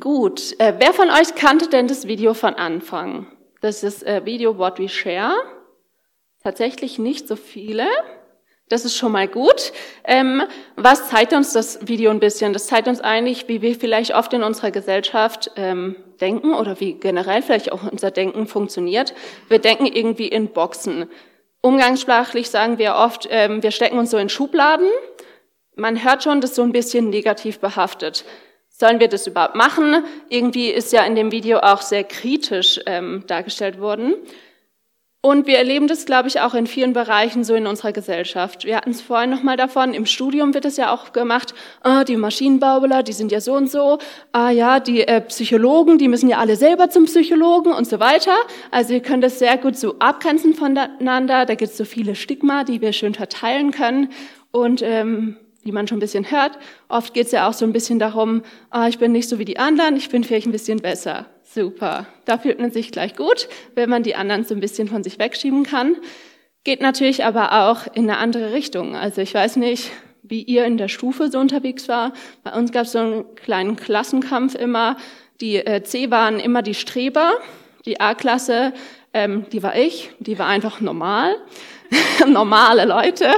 Gut, äh, wer von euch kannte denn das Video von Anfang? Das ist äh, Video What We Share. Tatsächlich nicht so viele. Das ist schon mal gut. Ähm, was zeigt uns das Video ein bisschen? Das zeigt uns eigentlich, wie wir vielleicht oft in unserer Gesellschaft ähm, denken oder wie generell vielleicht auch unser Denken funktioniert. Wir denken irgendwie in Boxen. Umgangssprachlich sagen wir oft, ähm, wir stecken uns so in Schubladen. Man hört schon, das ist so ein bisschen negativ behaftet. Sollen wir das überhaupt machen? Irgendwie ist ja in dem Video auch sehr kritisch ähm, dargestellt worden. Und wir erleben das, glaube ich, auch in vielen Bereichen so in unserer Gesellschaft. Wir hatten es vorhin nochmal davon, im Studium wird es ja auch gemacht, ah, die Maschinenbauler, die sind ja so und so, ah ja, die äh, Psychologen, die müssen ja alle selber zum Psychologen und so weiter. Also ihr könnt das sehr gut so abgrenzen voneinander, da gibt es so viele Stigma, die wir schön verteilen können. Und ähm, wie man schon ein bisschen hört, oft geht es ja auch so ein bisschen darum, ah, ich bin nicht so wie die anderen, ich bin vielleicht ein bisschen besser. Super. Da fühlt man sich gleich gut, wenn man die anderen so ein bisschen von sich wegschieben kann. Geht natürlich aber auch in eine andere Richtung. Also ich weiß nicht, wie ihr in der Stufe so unterwegs war. Bei uns gab es so einen kleinen Klassenkampf immer. Die äh, C waren immer die Streber. Die A-Klasse, ähm, die war ich. Die war einfach normal. normale Leute.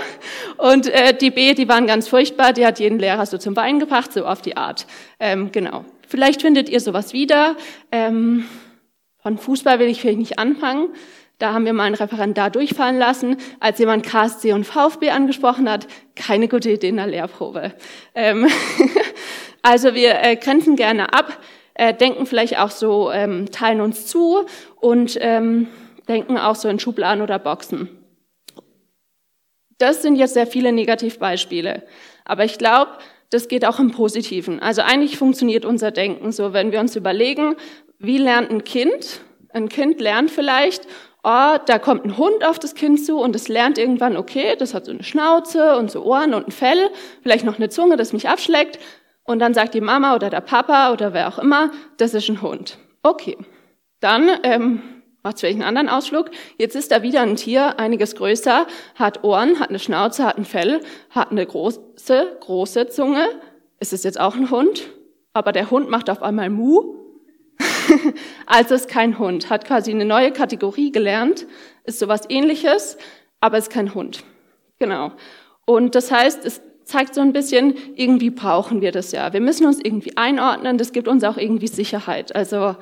Und äh, die B, die waren ganz furchtbar. Die hat jeden Lehrer so zum Wein gebracht, so auf die Art. Ähm, genau. Vielleicht findet ihr sowas wieder. Ähm, von Fußball will ich vielleicht nicht anfangen. Da haben wir mal einen Referendar durchfallen lassen, als jemand KSC und VfB angesprochen hat. Keine gute Idee in der Lehrprobe. Ähm, also wir äh, grenzen gerne ab, äh, denken vielleicht auch so, ähm, teilen uns zu und ähm, denken auch so in Schubladen oder Boxen. Das sind jetzt sehr viele Negativbeispiele. Aber ich glaube, das geht auch im Positiven. Also eigentlich funktioniert unser Denken so, wenn wir uns überlegen, wie lernt ein Kind? Ein Kind lernt vielleicht, oh, da kommt ein Hund auf das Kind zu und es lernt irgendwann, okay, das hat so eine Schnauze und so Ohren und ein Fell, vielleicht noch eine Zunge, das mich abschleckt. Und dann sagt die Mama oder der Papa oder wer auch immer, das ist ein Hund. Okay. Dann ähm, macht vielleicht einen anderen Ausflug. Jetzt ist da wieder ein Tier, einiges größer, hat Ohren, hat eine Schnauze, hat ein Fell, hat eine große, große Zunge. Ist es jetzt auch ein Hund? Aber der Hund macht auf einmal Mu. also ist kein Hund, hat quasi eine neue Kategorie gelernt, ist sowas ähnliches, aber ist kein Hund. Genau. Und das heißt, es zeigt so ein bisschen, irgendwie brauchen wir das ja. Wir müssen uns irgendwie einordnen, das gibt uns auch irgendwie Sicherheit. Also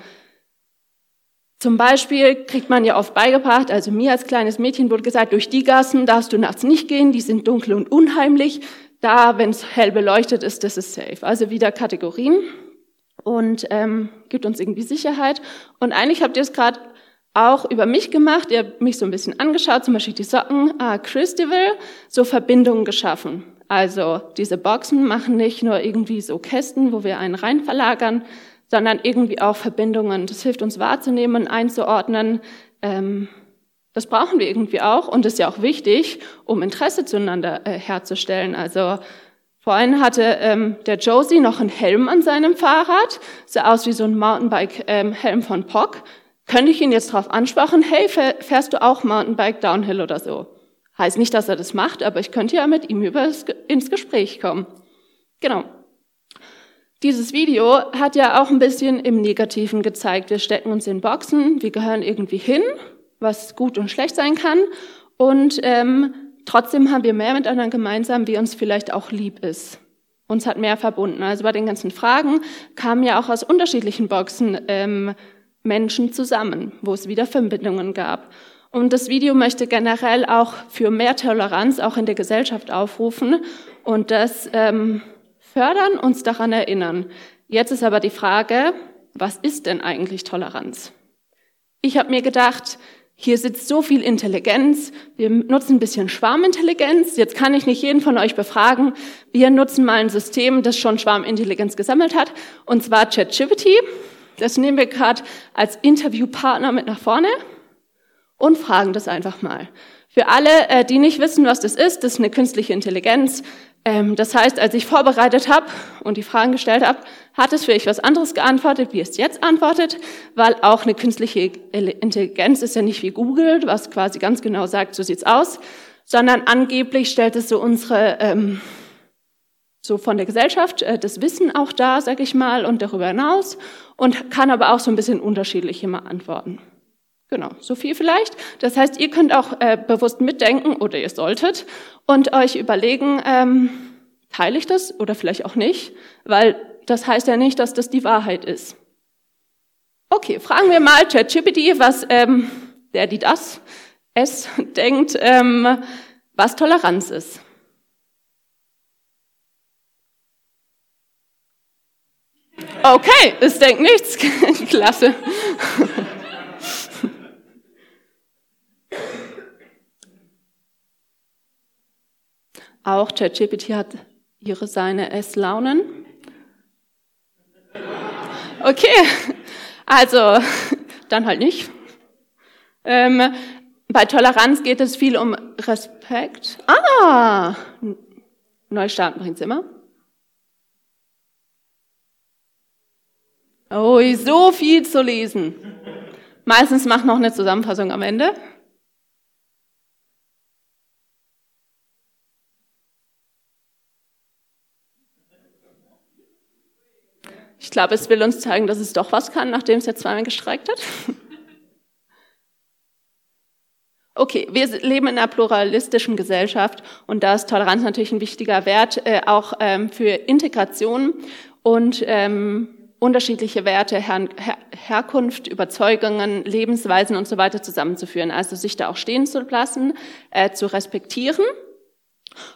zum Beispiel kriegt man ja oft beigebracht, also mir als kleines Mädchen wurde gesagt, durch die Gassen darfst du nachts nicht gehen, die sind dunkel und unheimlich. Da, wenn es hell beleuchtet ist, das ist safe. Also wieder Kategorien und ähm, gibt uns irgendwie Sicherheit. Und eigentlich habt ihr es gerade auch über mich gemacht. Ihr habt mich so ein bisschen angeschaut, zum Beispiel die Socken, ah, Christival, so Verbindungen geschaffen. Also diese Boxen machen nicht nur irgendwie so Kästen, wo wir einen rein verlagern, sondern irgendwie auch Verbindungen. Das hilft uns wahrzunehmen, einzuordnen. Ähm, das brauchen wir irgendwie auch und ist ja auch wichtig, um Interesse zueinander äh, herzustellen. Also vorhin hatte ähm, der Josie noch einen Helm an seinem Fahrrad, sah aus wie so ein Mountainbike-Helm ähm, von POC. Könnte ich ihn jetzt darauf ansprechen, hey, fährst du auch Mountainbike Downhill oder so? Heißt nicht, dass er das macht, aber ich könnte ja mit ihm über ins Gespräch kommen. Genau. Dieses Video hat ja auch ein bisschen im Negativen gezeigt. Wir stecken uns in Boxen, wir gehören irgendwie hin, was gut und schlecht sein kann. Und ähm, trotzdem haben wir mehr miteinander gemeinsam, wie uns vielleicht auch lieb ist. Uns hat mehr verbunden. Also bei den ganzen Fragen kamen ja auch aus unterschiedlichen Boxen ähm, Menschen zusammen, wo es wieder Verbindungen gab. Und das Video möchte generell auch für mehr Toleranz auch in der Gesellschaft aufrufen und das ähm, fördern, uns daran erinnern. Jetzt ist aber die Frage, was ist denn eigentlich Toleranz? Ich habe mir gedacht, hier sitzt so viel Intelligenz, wir nutzen ein bisschen Schwarmintelligenz. Jetzt kann ich nicht jeden von euch befragen. Wir nutzen mal ein System, das schon Schwarmintelligenz gesammelt hat, und zwar ChatGPT. Das nehmen wir gerade als Interviewpartner mit nach vorne und fragen das einfach mal. Für alle, äh, die nicht wissen, was das ist, das ist eine künstliche Intelligenz. Ähm, das heißt, als ich vorbereitet habe und die Fragen gestellt habe, hat es vielleicht was anderes geantwortet, wie es jetzt antwortet, weil auch eine künstliche Intelligenz ist ja nicht wie Google, was quasi ganz genau sagt, so sieht's aus, sondern angeblich stellt es so unsere ähm, so von der Gesellschaft äh, das Wissen auch da, sag ich mal, und darüber hinaus und kann aber auch so ein bisschen unterschiedlich immer antworten. Genau, so viel vielleicht. Das heißt, ihr könnt auch äh, bewusst mitdenken oder ihr solltet und euch überlegen, ähm, teile ich das oder vielleicht auch nicht, weil das heißt ja nicht, dass das die Wahrheit ist. Okay, fragen wir mal ChatGPT, was ähm, der, die das, es denkt, ähm, was Toleranz ist. Okay, es denkt nichts. Klasse. Auch ChatGPT hat ihre seine Esslaunen. Okay, also dann halt nicht. Ähm, bei Toleranz geht es viel um Respekt. Ah, Neustarten bringt's immer. Oh, so viel zu lesen. Meistens macht noch eine Zusammenfassung am Ende. Ich glaube, es will uns zeigen, dass es doch was kann, nachdem es jetzt zweimal gestreikt hat. Okay, wir leben in einer pluralistischen Gesellschaft und da ist Toleranz natürlich ein wichtiger Wert, äh, auch ähm, für Integration und ähm, unterschiedliche Werte, Her Her Herkunft, Überzeugungen, Lebensweisen und so weiter zusammenzuführen. Also sich da auch stehen zu lassen, äh, zu respektieren.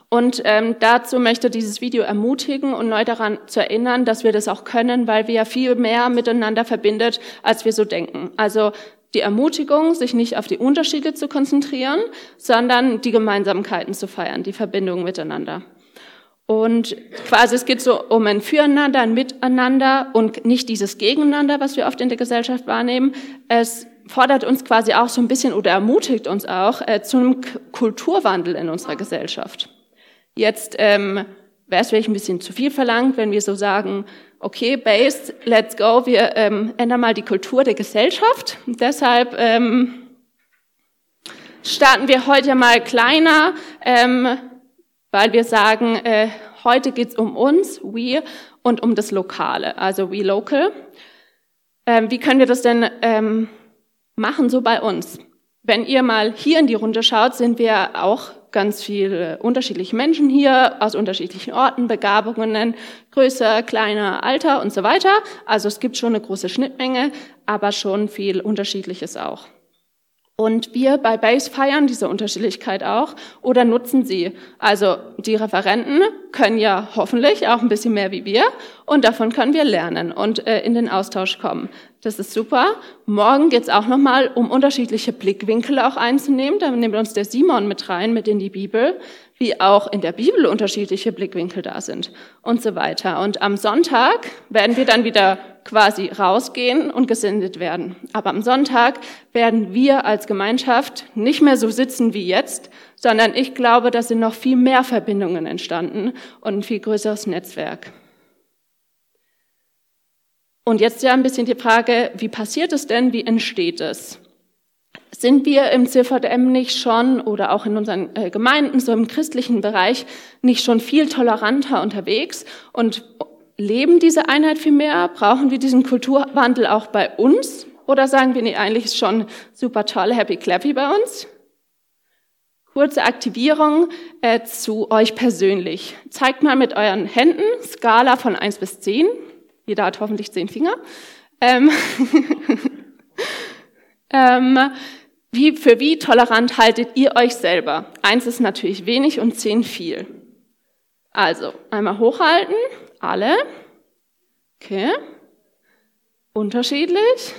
Und ähm, dazu möchte dieses Video ermutigen und neu daran zu erinnern, dass wir das auch können, weil wir ja viel mehr miteinander verbindet, als wir so denken. Also die Ermutigung, sich nicht auf die Unterschiede zu konzentrieren, sondern die Gemeinsamkeiten zu feiern, die Verbindung miteinander. Und quasi es geht so um ein Füreinander, ein Miteinander und nicht dieses Gegeneinander, was wir oft in der Gesellschaft wahrnehmen. Es fordert uns quasi auch so ein bisschen oder ermutigt uns auch äh, zu einem Kulturwandel in unserer Gesellschaft. Jetzt ähm, wäre es vielleicht ein bisschen zu viel verlangt, wenn wir so sagen, okay, Base, let's go, wir ähm, ändern mal die Kultur der Gesellschaft. Deshalb ähm, starten wir heute mal kleiner. Ähm, weil wir sagen, äh, heute geht's um uns, we, und um das Lokale, also we local. Ähm, wie können wir das denn ähm, machen so bei uns? Wenn ihr mal hier in die Runde schaut, sind wir auch ganz viele unterschiedliche Menschen hier aus unterschiedlichen Orten, Begabungen, größer, kleiner, Alter und so weiter. Also es gibt schon eine große Schnittmenge, aber schon viel Unterschiedliches auch. Und wir bei Base feiern diese Unterschiedlichkeit auch oder nutzen sie. Also die Referenten können ja hoffentlich auch ein bisschen mehr wie wir und davon können wir lernen und äh, in den Austausch kommen. Das ist super. Morgen geht's auch nochmal um unterschiedliche Blickwinkel auch einzunehmen. Da nimmt uns der Simon mit rein, mit in die Bibel, wie auch in der Bibel unterschiedliche Blickwinkel da sind und so weiter. Und am Sonntag werden wir dann wieder quasi rausgehen und gesendet werden. Aber am Sonntag werden wir als Gemeinschaft nicht mehr so sitzen wie jetzt, sondern ich glaube, da sind noch viel mehr Verbindungen entstanden und ein viel größeres Netzwerk. Und jetzt ja ein bisschen die Frage, wie passiert es denn, wie entsteht es? Sind wir im CVM nicht schon oder auch in unseren äh, Gemeinden, so im christlichen Bereich, nicht schon viel toleranter unterwegs und leben diese Einheit viel mehr? Brauchen wir diesen Kulturwandel auch bei uns? Oder sagen wir, nee, eigentlich ist schon super toll, happy clappy bei uns? Kurze Aktivierung äh, zu euch persönlich. Zeigt mal mit euren Händen, Skala von eins bis zehn. Jeder hat hoffentlich zehn Finger. Ähm, ähm, wie, für wie tolerant haltet ihr euch selber? Eins ist natürlich wenig und zehn viel. Also, einmal hochhalten. Alle? Okay. Unterschiedlich?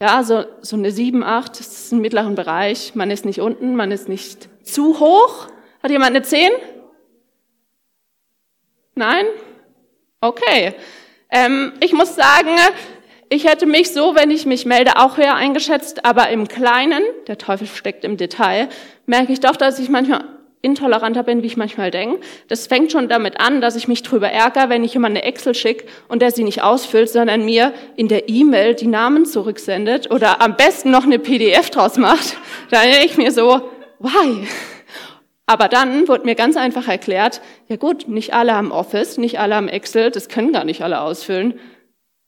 Ja, so, so eine 7, 8, das ist ein mittleren Bereich. Man ist nicht unten, man ist nicht zu hoch. Hat jemand eine 10? Nein? Okay. Ähm, ich muss sagen, ich hätte mich so, wenn ich mich melde, auch höher eingeschätzt, aber im Kleinen, der Teufel steckt im Detail, merke ich doch, dass ich manchmal intoleranter bin, wie ich manchmal denke. Das fängt schon damit an, dass ich mich drüber ärgere, wenn ich jemand eine Excel schicke und der sie nicht ausfüllt, sondern mir in der E-Mail die Namen zurücksendet oder am besten noch eine PDF draus macht. Da denke ich mir so, why? Aber dann wurde mir ganz einfach erklärt, ja gut, nicht alle haben Office, nicht alle haben Excel, das können gar nicht alle ausfüllen.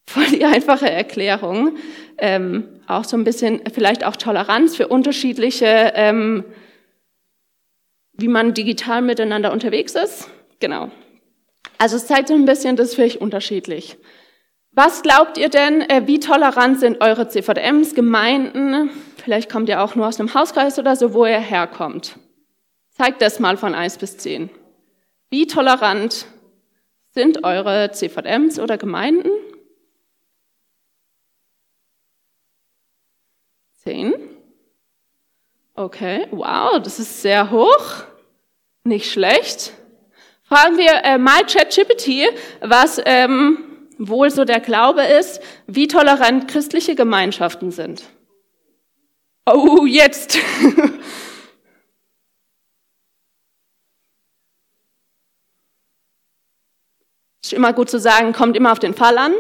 Voll die einfache Erklärung. Ähm, auch so ein bisschen, vielleicht auch Toleranz für unterschiedliche, ähm, wie man digital miteinander unterwegs ist. Genau. Also es zeigt so ein bisschen, das ist vielleicht unterschiedlich. Was glaubt ihr denn, äh, wie tolerant sind eure CVDMs, Gemeinden? Vielleicht kommt ihr auch nur aus einem Hauskreis oder so, wo ihr herkommt. Zeigt das mal von 1 bis 10. Wie tolerant sind eure CVMs oder Gemeinden? 10. Okay, wow, das ist sehr hoch. Nicht schlecht. Fragen wir äh, mal ChatGPT, was ähm, wohl so der Glaube ist, wie tolerant christliche Gemeinschaften sind. Oh, jetzt. immer gut zu sagen, kommt immer auf den Fall an.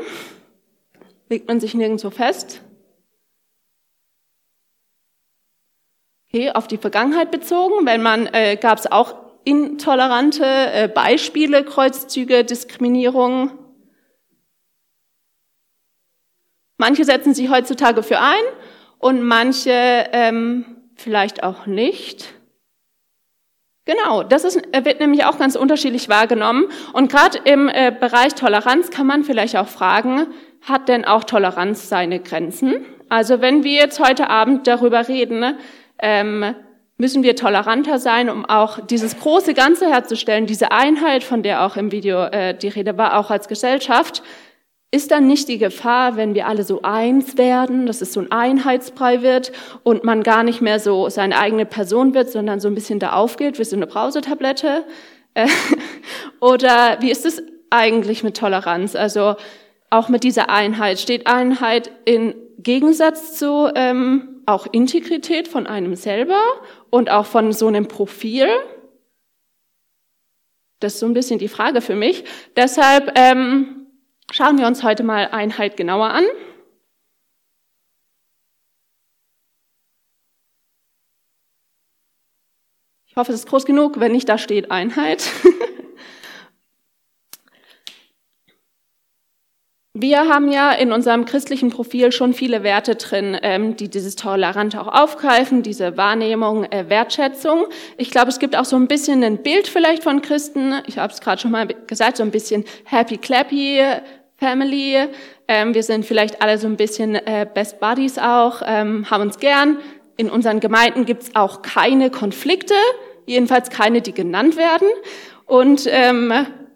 Legt man sich nirgendwo fest. Okay, auf die Vergangenheit bezogen, wenn man, äh, gab es auch intolerante äh, Beispiele, Kreuzzüge, Diskriminierung. Manche setzen sich heutzutage für ein und manche ähm, vielleicht auch nicht. Genau, das ist, äh, wird nämlich auch ganz unterschiedlich wahrgenommen. Und gerade im äh, Bereich Toleranz kann man vielleicht auch fragen, hat denn auch Toleranz seine Grenzen? Also wenn wir jetzt heute Abend darüber reden, ähm, müssen wir toleranter sein, um auch dieses große Ganze herzustellen, diese Einheit, von der auch im Video äh, die Rede war, auch als Gesellschaft, ist dann nicht die Gefahr, wenn wir alle so eins werden, dass es so ein Einheitsbrei wird und man gar nicht mehr so seine eigene Person wird, sondern so ein bisschen da aufgeht wie so eine Brausetablette? Äh, oder wie ist es eigentlich mit Toleranz? Also auch mit dieser Einheit. Steht Einheit in Gegensatz zu ähm, auch Integrität von einem selber und auch von so einem Profil? Das ist so ein bisschen die Frage für mich. Deshalb ähm, Schauen wir uns heute mal Einheit genauer an. Ich hoffe, es ist groß genug, wenn nicht da steht Einheit. Wir haben ja in unserem christlichen Profil schon viele Werte drin, ähm, die dieses Tolerante auch aufgreifen, diese Wahrnehmung, äh, Wertschätzung. Ich glaube, es gibt auch so ein bisschen ein Bild vielleicht von Christen. Ich habe es gerade schon mal gesagt, so ein bisschen happy clappy Family. Ähm, wir sind vielleicht alle so ein bisschen äh, Best Buddies auch, ähm, haben uns gern. In unseren Gemeinden gibt es auch keine Konflikte, jedenfalls keine, die genannt werden. Und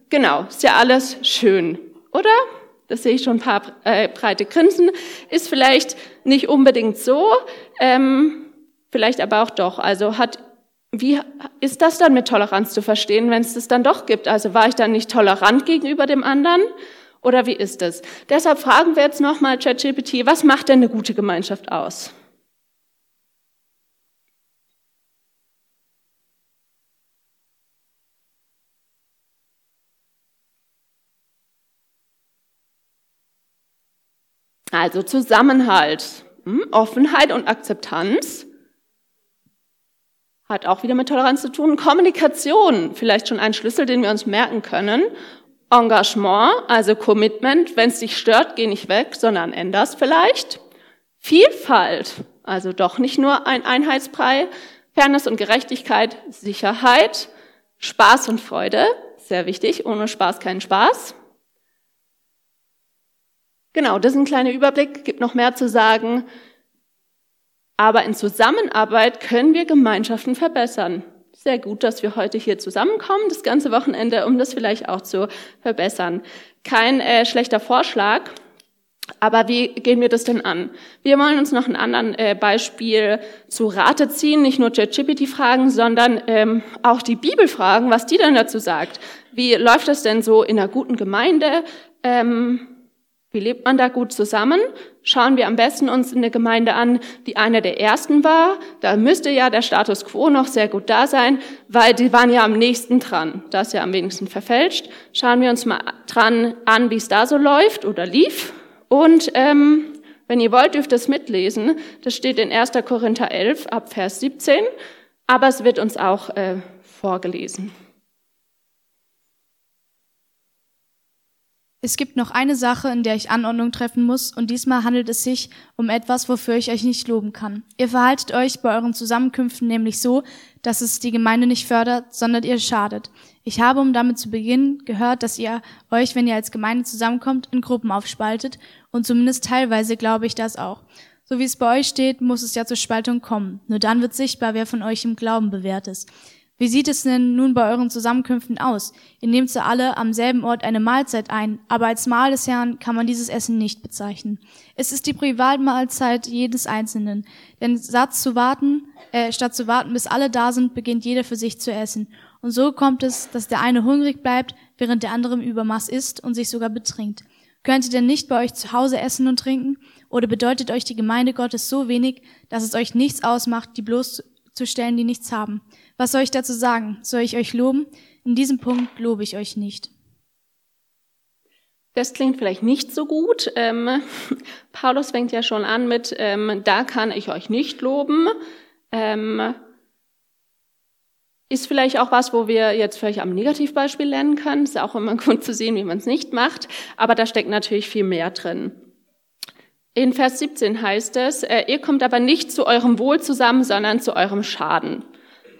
genau, ist ja alles schön, oder? Das sehe ich schon ein paar äh, breite Grinsen. Ist vielleicht nicht unbedingt so, ähm, vielleicht aber auch doch. Also hat wie ist das dann mit Toleranz zu verstehen, wenn es das dann doch gibt? Also war ich dann nicht tolerant gegenüber dem anderen? Oder wie ist es? Deshalb fragen wir jetzt nochmal ChatGPT, was macht denn eine gute Gemeinschaft aus? Also Zusammenhalt, hm, Offenheit und Akzeptanz hat auch wieder mit Toleranz zu tun. Kommunikation, vielleicht schon ein Schlüssel, den wir uns merken können. Engagement, also Commitment, wenn es dich stört, geh nicht weg, sondern änderst vielleicht. Vielfalt, also doch nicht nur ein Einheitsbrei. Fairness und Gerechtigkeit, Sicherheit, Spaß und Freude, sehr wichtig, ohne Spaß kein Spaß. Genau, das ist ein kleiner Überblick, gibt noch mehr zu sagen. Aber in Zusammenarbeit können wir Gemeinschaften verbessern sehr gut, dass wir heute hier zusammenkommen, das ganze Wochenende, um das vielleicht auch zu verbessern. Kein äh, schlechter Vorschlag, aber wie gehen wir das denn an? Wir wollen uns noch ein anderes äh, Beispiel zu Rate ziehen, nicht nur ChatGPT fragen, sondern ähm, auch die Bibel fragen, was die denn dazu sagt. Wie läuft das denn so in einer guten Gemeinde? Ähm, wie lebt man da gut zusammen? Schauen wir am besten uns eine Gemeinde an, die eine der ersten war. Da müsste ja der Status quo noch sehr gut da sein, weil die waren ja am nächsten dran. Das ist ja am wenigsten verfälscht. Schauen wir uns mal dran an, wie es da so läuft oder lief. Und ähm, wenn ihr wollt, dürft ihr es mitlesen. Das steht in 1. Korinther 11 ab Vers 17. Aber es wird uns auch äh, vorgelesen. Es gibt noch eine Sache, in der ich Anordnung treffen muss, und diesmal handelt es sich um etwas, wofür ich euch nicht loben kann. Ihr verhaltet euch bei euren Zusammenkünften nämlich so, dass es die Gemeinde nicht fördert, sondern ihr schadet. Ich habe, um damit zu beginnen, gehört, dass ihr euch, wenn ihr als Gemeinde zusammenkommt, in Gruppen aufspaltet, und zumindest teilweise glaube ich das auch. So wie es bei euch steht, muss es ja zur Spaltung kommen. Nur dann wird sichtbar, wer von euch im Glauben bewährt ist. Wie sieht es denn nun bei euren Zusammenkünften aus? Ihr nehmt sie alle am selben Ort eine Mahlzeit ein, aber als Mahl des Herrn kann man dieses Essen nicht bezeichnen. Es ist die Privatmahlzeit jedes Einzelnen. Denn statt zu warten, äh, statt zu warten, bis alle da sind, beginnt jeder für sich zu essen. Und so kommt es, dass der eine hungrig bleibt, während der andere im Übermaß isst und sich sogar betrinkt. Könnt ihr denn nicht bei euch zu Hause essen und trinken? Oder bedeutet euch die Gemeinde Gottes so wenig, dass es euch nichts ausmacht, die bloßzustellen, die nichts haben? Was soll ich dazu sagen? Soll ich euch loben? In diesem Punkt lobe ich euch nicht. Das klingt vielleicht nicht so gut. Ähm, Paulus fängt ja schon an mit, ähm, da kann ich euch nicht loben. Ähm, ist vielleicht auch was, wo wir jetzt vielleicht am Negativbeispiel lernen können. Ist auch immer gut zu sehen, wie man es nicht macht. Aber da steckt natürlich viel mehr drin. In Vers 17 heißt es, äh, ihr kommt aber nicht zu eurem Wohl zusammen, sondern zu eurem Schaden.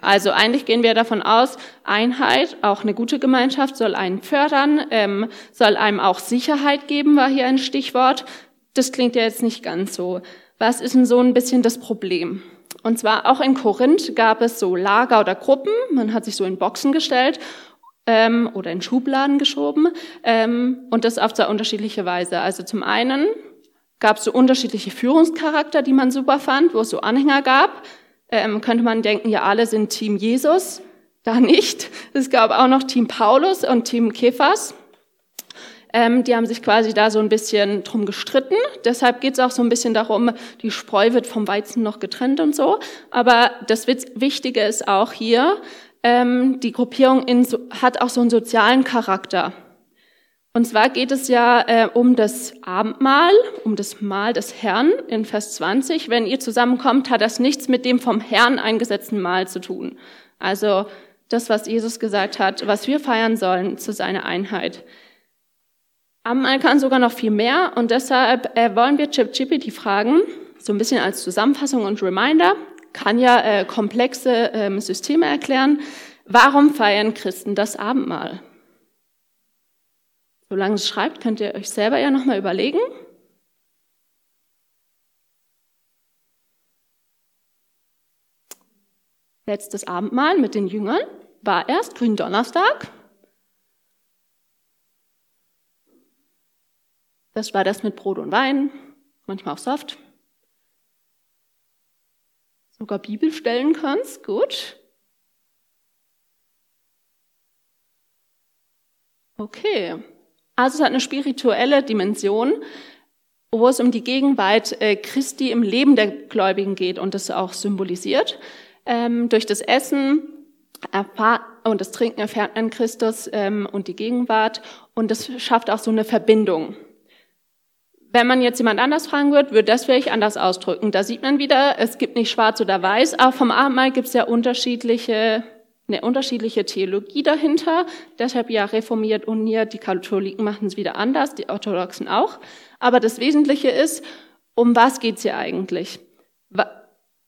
Also eigentlich gehen wir davon aus, Einheit, auch eine gute Gemeinschaft, soll einen fördern, ähm, soll einem auch Sicherheit geben, war hier ein Stichwort. Das klingt ja jetzt nicht ganz so. Was ist denn so ein bisschen das Problem? Und zwar auch in Korinth gab es so Lager oder Gruppen, man hat sich so in Boxen gestellt ähm, oder in Schubladen geschoben ähm, und das auf sehr unterschiedliche Weise. Also zum einen gab es so unterschiedliche Führungscharakter, die man super fand, wo es so Anhänger gab, ähm, könnte man denken, ja, alle sind Team Jesus. Da nicht. Es gab auch noch Team Paulus und Team Kephas. Ähm, die haben sich quasi da so ein bisschen drum gestritten. Deshalb geht es auch so ein bisschen darum, die Spreu wird vom Weizen noch getrennt und so. Aber das Wichtige ist auch hier, ähm, die Gruppierung in, hat auch so einen sozialen Charakter. Und zwar geht es ja äh, um das Abendmahl, um das Mahl des Herrn in Vers 20. Wenn ihr zusammenkommt, hat das nichts mit dem vom Herrn eingesetzten Mahl zu tun. Also das, was Jesus gesagt hat, was wir feiern sollen zu seiner Einheit. Abendmahl kann sogar noch viel mehr und deshalb äh, wollen wir Chip Chippity fragen, so ein bisschen als Zusammenfassung und Reminder, kann ja äh, komplexe ähm, Systeme erklären. Warum feiern Christen das Abendmahl? Solange es schreibt, könnt ihr euch selber ja nochmal überlegen. Letztes Abendmahl mit den Jüngern war erst Gründonnerstag. Das war das mit Brot und Wein, manchmal auch Saft. Sogar Bibelstellen kannst, gut. Okay, also es hat eine spirituelle Dimension, wo es um die Gegenwart äh, Christi im Leben der Gläubigen geht und das auch symbolisiert. Ähm, durch das Essen und das Trinken erfährt man Christus ähm, und die Gegenwart und das schafft auch so eine Verbindung. Wenn man jetzt jemand anders fragen würde, würde das vielleicht anders ausdrücken. Da sieht man wieder, es gibt nicht schwarz oder weiß, aber vom Abendmahl gibt es ja unterschiedliche eine unterschiedliche Theologie dahinter. Deshalb ja reformiert, uniert, die Katholiken machen es wieder anders, die Orthodoxen auch. Aber das Wesentliche ist, um was geht's hier eigentlich?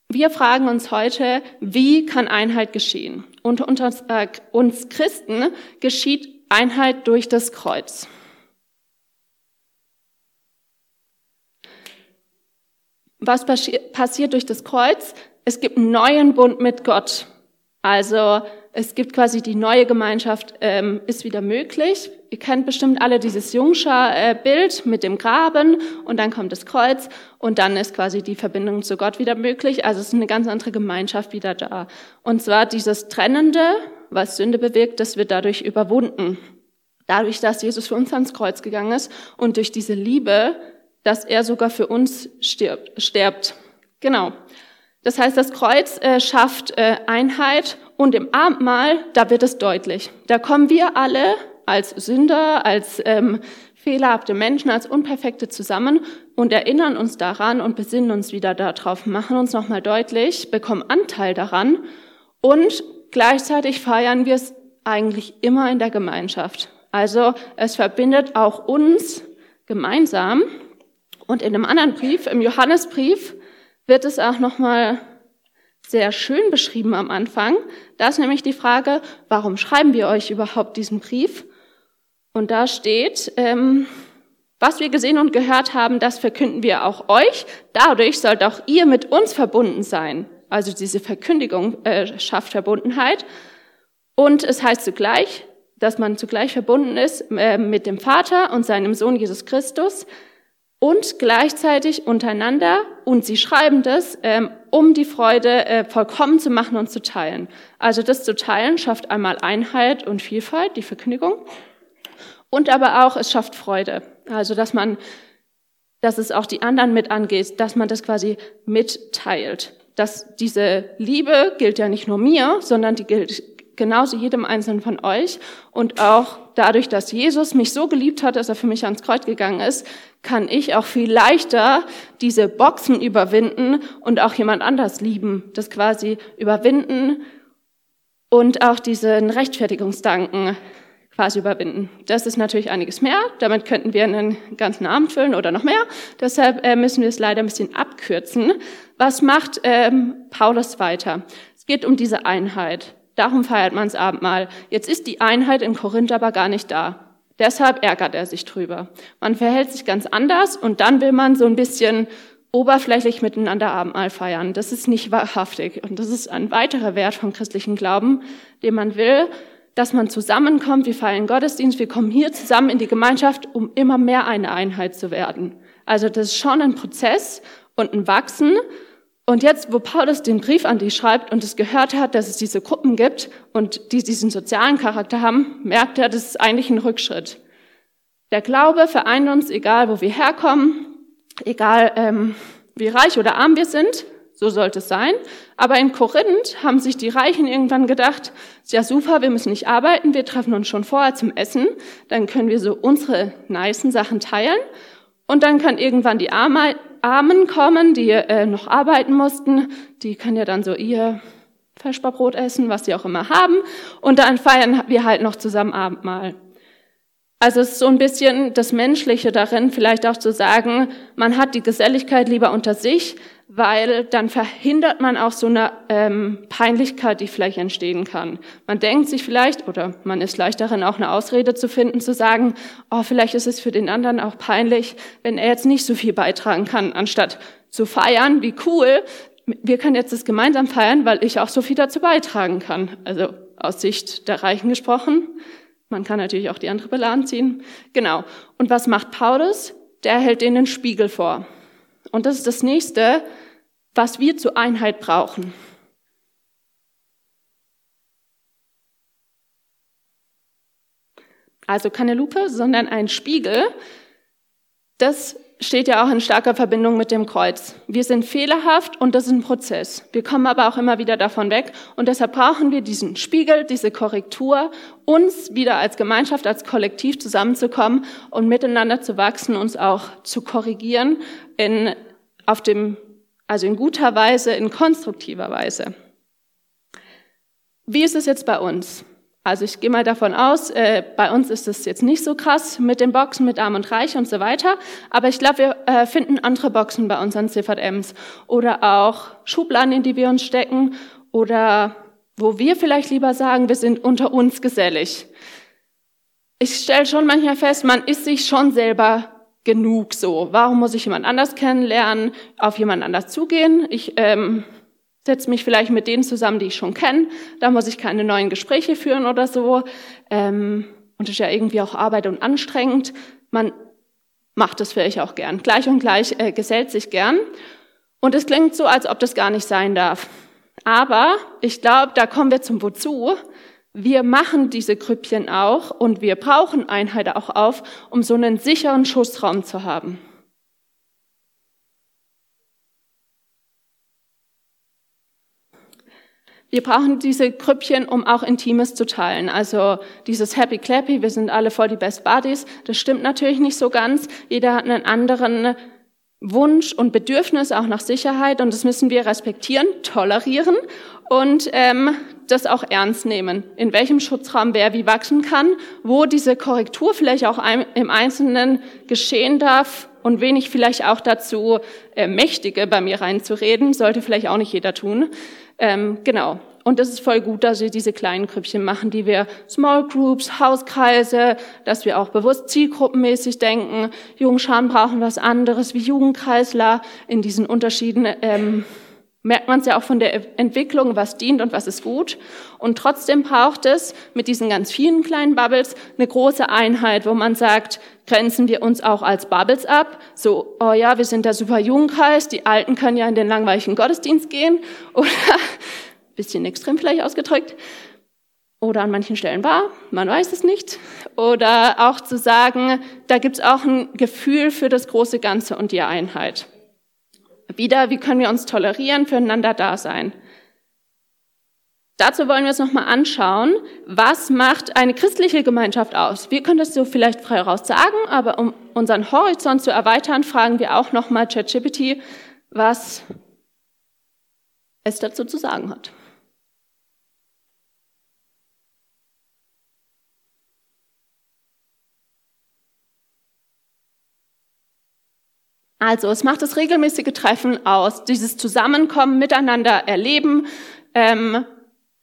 Wir fragen uns heute, wie kann Einheit geschehen? Und unter äh, uns Christen geschieht Einheit durch das Kreuz. Was passiert durch das Kreuz? Es gibt einen neuen Bund mit Gott. Also es gibt quasi die neue Gemeinschaft, ähm, ist wieder möglich. Ihr kennt bestimmt alle dieses Jungschar-Bild mit dem Graben und dann kommt das Kreuz und dann ist quasi die Verbindung zu Gott wieder möglich. Also es ist eine ganz andere Gemeinschaft wieder da. Und zwar dieses Trennende, was Sünde bewirkt, das wird dadurch überwunden. Dadurch, dass Jesus für uns ans Kreuz gegangen ist und durch diese Liebe, dass er sogar für uns stirbt. stirbt. Genau. Das heißt, das Kreuz äh, schafft äh, Einheit und im Abendmahl, da wird es deutlich. Da kommen wir alle als Sünder, als ähm, fehlerhafte Menschen, als Unperfekte zusammen und erinnern uns daran und besinnen uns wieder darauf, machen uns nochmal deutlich, bekommen Anteil daran und gleichzeitig feiern wir es eigentlich immer in der Gemeinschaft. Also es verbindet auch uns gemeinsam. Und in einem anderen Brief, im Johannesbrief, wird es auch nochmal sehr schön beschrieben am Anfang. Da ist nämlich die Frage, warum schreiben wir euch überhaupt diesen Brief? Und da steht, ähm, was wir gesehen und gehört haben, das verkünden wir auch euch. Dadurch sollt auch ihr mit uns verbunden sein. Also diese Verkündigung äh, schafft Verbundenheit. Und es heißt zugleich, dass man zugleich verbunden ist äh, mit dem Vater und seinem Sohn Jesus Christus und gleichzeitig untereinander. Und sie schreiben das, ähm, um die Freude äh, vollkommen zu machen und zu teilen. Also das zu teilen schafft einmal Einheit und Vielfalt, die Verkündigung. Und aber auch, es schafft Freude. Also, dass man, dass es auch die anderen mit angeht, dass man das quasi mitteilt. Dass diese Liebe gilt ja nicht nur mir, sondern die gilt genauso jedem Einzelnen von euch. Und auch dadurch, dass Jesus mich so geliebt hat, dass er für mich ans Kreuz gegangen ist, kann ich auch viel leichter diese Boxen überwinden und auch jemand anders lieben. Das quasi überwinden und auch diesen Rechtfertigungsdanken quasi überwinden. Das ist natürlich einiges mehr. Damit könnten wir einen ganzen Abend füllen oder noch mehr. Deshalb äh, müssen wir es leider ein bisschen abkürzen. Was macht ähm, Paulus weiter? Es geht um diese Einheit. Darum feiert man das Abendmahl. Jetzt ist die Einheit in Korinth aber gar nicht da. Deshalb ärgert er sich drüber. Man verhält sich ganz anders und dann will man so ein bisschen oberflächlich miteinander Abendmahl feiern. Das ist nicht wahrhaftig und das ist ein weiterer Wert vom christlichen Glauben, den man will, dass man zusammenkommt, wir feiern Gottesdienst, wir kommen hier zusammen in die Gemeinschaft, um immer mehr eine Einheit zu werden. Also das ist schon ein Prozess und ein Wachsen. Und jetzt, wo Paulus den Brief an die schreibt und es gehört hat, dass es diese Gruppen gibt und die diesen sozialen Charakter haben, merkt er, das ist eigentlich ein Rückschritt. Der Glaube vereint uns, egal wo wir herkommen, egal ähm, wie reich oder arm wir sind, so sollte es sein. Aber in Korinth haben sich die Reichen irgendwann gedacht, ja super, wir müssen nicht arbeiten, wir treffen uns schon vorher zum Essen, dann können wir so unsere nicen Sachen teilen und dann kann irgendwann die Armen kommen, die äh, noch arbeiten mussten, die können ja dann so ihr Feschbarbrot essen, was sie auch immer haben und dann feiern wir halt noch zusammen Abendmahl. Also es ist so ein bisschen das Menschliche darin, vielleicht auch zu sagen, man hat die Geselligkeit lieber unter sich, weil dann verhindert man auch so eine ähm, Peinlichkeit, die vielleicht entstehen kann. Man denkt sich vielleicht, oder man ist leicht darin, auch eine Ausrede zu finden, zu sagen, oh, vielleicht ist es für den anderen auch peinlich, wenn er jetzt nicht so viel beitragen kann, anstatt zu feiern, wie cool, wir können jetzt das gemeinsam feiern, weil ich auch so viel dazu beitragen kann. Also aus Sicht der Reichen gesprochen. Man kann natürlich auch die andere Beladen ziehen. Genau. Und was macht Paulus? Der hält ihnen einen Spiegel vor. Und das ist das nächste, was wir zur Einheit brauchen. Also keine Lupe, sondern ein Spiegel. Das steht ja auch in starker Verbindung mit dem Kreuz. Wir sind fehlerhaft und das ist ein Prozess. Wir kommen aber auch immer wieder davon weg und deshalb brauchen wir diesen Spiegel, diese Korrektur, uns wieder als Gemeinschaft, als Kollektiv zusammenzukommen und miteinander zu wachsen, uns auch zu korrigieren in, auf dem also in guter Weise, in konstruktiver Weise. Wie ist es jetzt bei uns? Also ich gehe mal davon aus, äh, bei uns ist es jetzt nicht so krass mit den Boxen mit Arm und Reich und so weiter, aber ich glaube, wir äh, finden andere Boxen bei unseren CVMs oder auch Schubladen, in die wir uns stecken oder wo wir vielleicht lieber sagen, wir sind unter uns gesellig. Ich stelle schon manchmal fest, man ist sich schon selber genug so. Warum muss ich jemand anders kennenlernen, auf jemand anders zugehen? Ich ähm, setze mich vielleicht mit denen zusammen, die ich schon kenne. Da muss ich keine neuen Gespräche führen oder so. Ähm, und ist ja irgendwie auch Arbeit und anstrengend. Man macht das vielleicht auch gern. Gleich und gleich äh, gesellt sich gern. Und es klingt so, als ob das gar nicht sein darf. Aber ich glaube, da kommen wir zum Wozu wir machen diese Grüppchen auch und wir brauchen Einheit auch auf, um so einen sicheren Schussraum zu haben. Wir brauchen diese Grüppchen, um auch Intimes zu teilen. Also dieses Happy Clappy, wir sind alle voll die Best Buddies, das stimmt natürlich nicht so ganz. Jeder hat einen anderen Wunsch und Bedürfnis auch nach Sicherheit und das müssen wir respektieren, tolerieren und ähm, das auch ernst nehmen, in welchem Schutzraum wer wie wachsen kann, wo diese Korrektur vielleicht auch im Einzelnen geschehen darf und wen ich vielleicht auch dazu äh, mächtige, bei mir reinzureden, sollte vielleicht auch nicht jeder tun. Ähm, genau. Und das ist voll gut, dass wir diese kleinen Grüppchen machen, die wir Small Groups, Hauskreise, dass wir auch bewusst zielgruppenmäßig denken. Jungscharen brauchen was anderes wie Jugendkreisler in diesen Unterschieden. Ähm, merkt man es ja auch von der Entwicklung, was dient und was ist gut. Und trotzdem braucht es mit diesen ganz vielen kleinen Bubbles eine große Einheit, wo man sagt, grenzen wir uns auch als Bubbles ab. So, oh ja, wir sind der super Jugendkreis, die Alten können ja in den langweiligen Gottesdienst gehen. Oder, bisschen extrem vielleicht ausgedrückt. Oder an manchen Stellen war, man weiß es nicht. Oder auch zu sagen, da gibt es auch ein Gefühl für das große Ganze und die Einheit. Wieder, wie können wir uns tolerieren, füreinander da sein? Dazu wollen wir uns nochmal anschauen, was macht eine christliche Gemeinschaft aus? Wir können das so vielleicht frei raus sagen, aber um unseren Horizont zu erweitern, fragen wir auch nochmal ChatGPT, was es dazu zu sagen hat. Also es macht das regelmäßige Treffen aus, dieses Zusammenkommen, miteinander erleben, ähm,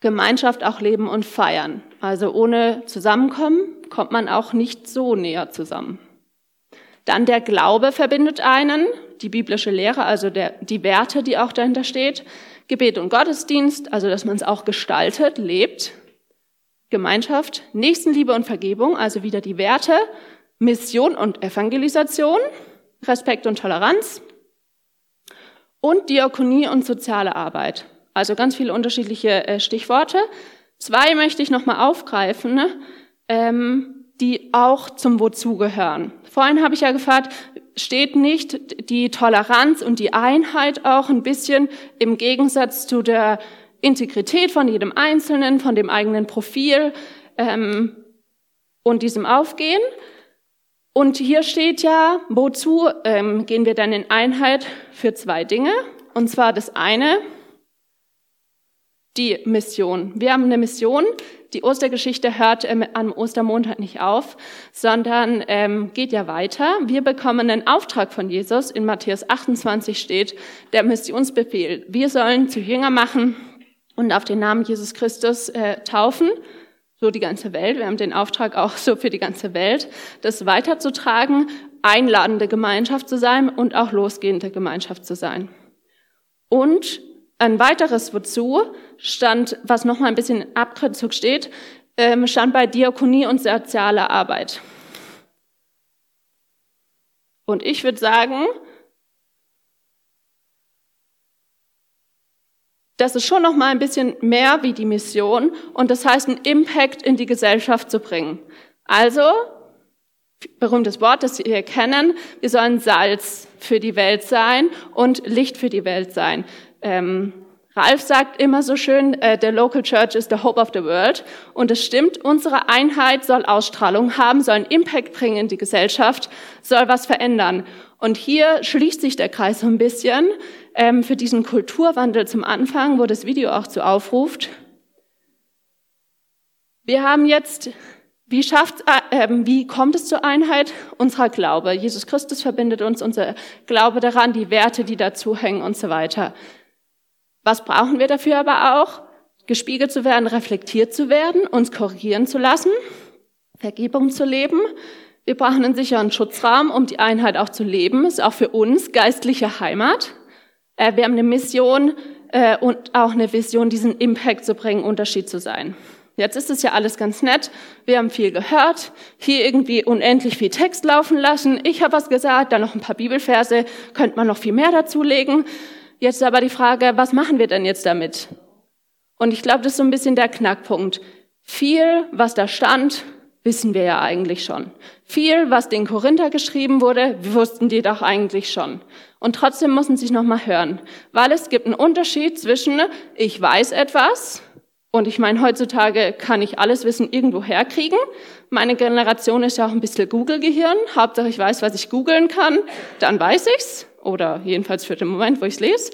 Gemeinschaft auch leben und feiern. Also ohne Zusammenkommen kommt man auch nicht so näher zusammen. Dann der Glaube verbindet einen, die biblische Lehre, also der, die Werte, die auch dahinter steht. Gebet und Gottesdienst, also dass man es auch gestaltet, lebt. Gemeinschaft, Nächstenliebe und Vergebung, also wieder die Werte. Mission und Evangelisation, Respekt und Toleranz und Diakonie und soziale Arbeit. Also ganz viele unterschiedliche äh, Stichworte. Zwei möchte ich nochmal aufgreifen, ne, ähm, die auch zum Wozu gehören. Vorhin habe ich ja gefragt, steht nicht die Toleranz und die Einheit auch ein bisschen im Gegensatz zu der Integrität von jedem Einzelnen, von dem eigenen Profil ähm, und diesem Aufgehen? Und hier steht ja, wozu ähm, gehen wir dann in Einheit für zwei Dinge? Und zwar das eine, die Mission. Wir haben eine Mission. Die Ostergeschichte hört ähm, am Ostermontag nicht auf, sondern ähm, geht ja weiter. Wir bekommen einen Auftrag von Jesus. In Matthäus 28 steht der Missionsbefehl. Wir sollen zu Jünger machen und auf den Namen Jesus Christus äh, taufen so die ganze Welt. Wir haben den Auftrag auch so für die ganze Welt, das weiterzutragen, einladende Gemeinschaft zu sein und auch losgehende Gemeinschaft zu sein. Und ein weiteres wozu stand, was noch mal ein bisschen Abkürzung steht, ähm, stand bei Diakonie und soziale Arbeit. Und ich würde sagen, Das ist schon noch mal ein bisschen mehr wie die Mission und das heißt, einen Impact in die Gesellschaft zu bringen. Also, berühmtes Wort, das wir kennen, wir sollen Salz für die Welt sein und Licht für die Welt sein. Ähm, Ralf sagt immer so schön, äh, the local church is the hope of the world. Und es stimmt, unsere Einheit soll Ausstrahlung haben, soll einen Impact bringen in die Gesellschaft, soll was verändern. Und hier schließt sich der Kreis so ein bisschen ähm, für diesen Kulturwandel zum Anfang, wo das Video auch zu aufruft. Wir haben jetzt, wie schafft, äh, ähm, wie kommt es zur Einheit? Unserer Glaube. Jesus Christus verbindet uns, unser Glaube daran, die Werte, die dazu hängen und so weiter. Was brauchen wir dafür aber auch? Gespiegelt zu werden, reflektiert zu werden, uns korrigieren zu lassen, Vergebung zu leben, wir brauchen einen sicheren Schutzraum, um die Einheit auch zu leben. Ist auch für uns geistliche Heimat. Äh, wir haben eine Mission äh, und auch eine Vision, diesen Impact zu bringen, Unterschied zu sein. Jetzt ist es ja alles ganz nett. Wir haben viel gehört, hier irgendwie unendlich viel Text laufen lassen. Ich habe was gesagt, dann noch ein paar Bibelverse, könnte man noch viel mehr dazulegen. Jetzt aber die Frage, was machen wir denn jetzt damit? Und ich glaube, das ist so ein bisschen der Knackpunkt. Viel, was da stand, wissen wir ja eigentlich schon. Viel, was den Korinther geschrieben wurde, wussten die doch eigentlich schon. Und trotzdem müssen sie sich nochmal hören, weil es gibt einen Unterschied zwischen ich weiß etwas und ich meine, heutzutage kann ich alles Wissen irgendwo herkriegen. Meine Generation ist ja auch ein bisschen Google-Gehirn. Hauptsache ich weiß, was ich googeln kann, dann weiß ich's. Oder jedenfalls für den Moment, wo ich's lese.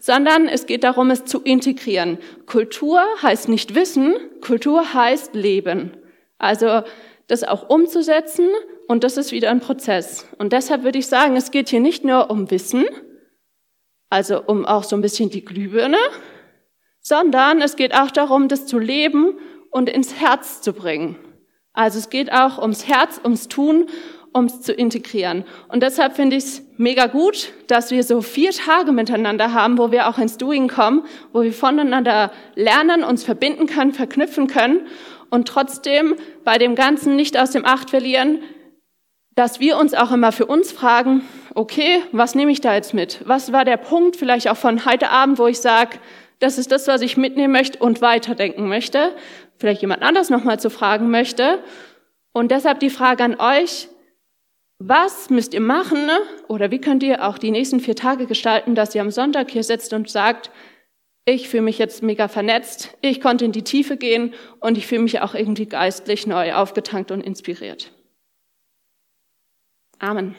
sondern es geht darum, es zu integrieren. Kultur heißt nicht Wissen, Kultur heißt Leben. Also das auch umzusetzen und das ist wieder ein Prozess. Und deshalb würde ich sagen, es geht hier nicht nur um Wissen, also um auch so ein bisschen die Glühbirne, sondern es geht auch darum, das zu leben und ins Herz zu bringen. Also es geht auch ums Herz, ums Tun, ums zu integrieren. Und deshalb finde ich es mega gut, dass wir so vier Tage miteinander haben, wo wir auch ins Doing kommen, wo wir voneinander lernen, uns verbinden können, verknüpfen können und trotzdem bei dem Ganzen nicht aus dem Acht verlieren, dass wir uns auch immer für uns fragen, okay, was nehme ich da jetzt mit? Was war der Punkt vielleicht auch von heute Abend, wo ich sage, das ist das, was ich mitnehmen möchte und weiterdenken möchte, vielleicht jemand anders nochmal zu fragen möchte. Und deshalb die Frage an euch, was müsst ihr machen oder wie könnt ihr auch die nächsten vier Tage gestalten, dass ihr am Sonntag hier sitzt und sagt, ich fühle mich jetzt mega vernetzt, ich konnte in die Tiefe gehen und ich fühle mich auch irgendwie geistlich neu aufgetankt und inspiriert. Amen.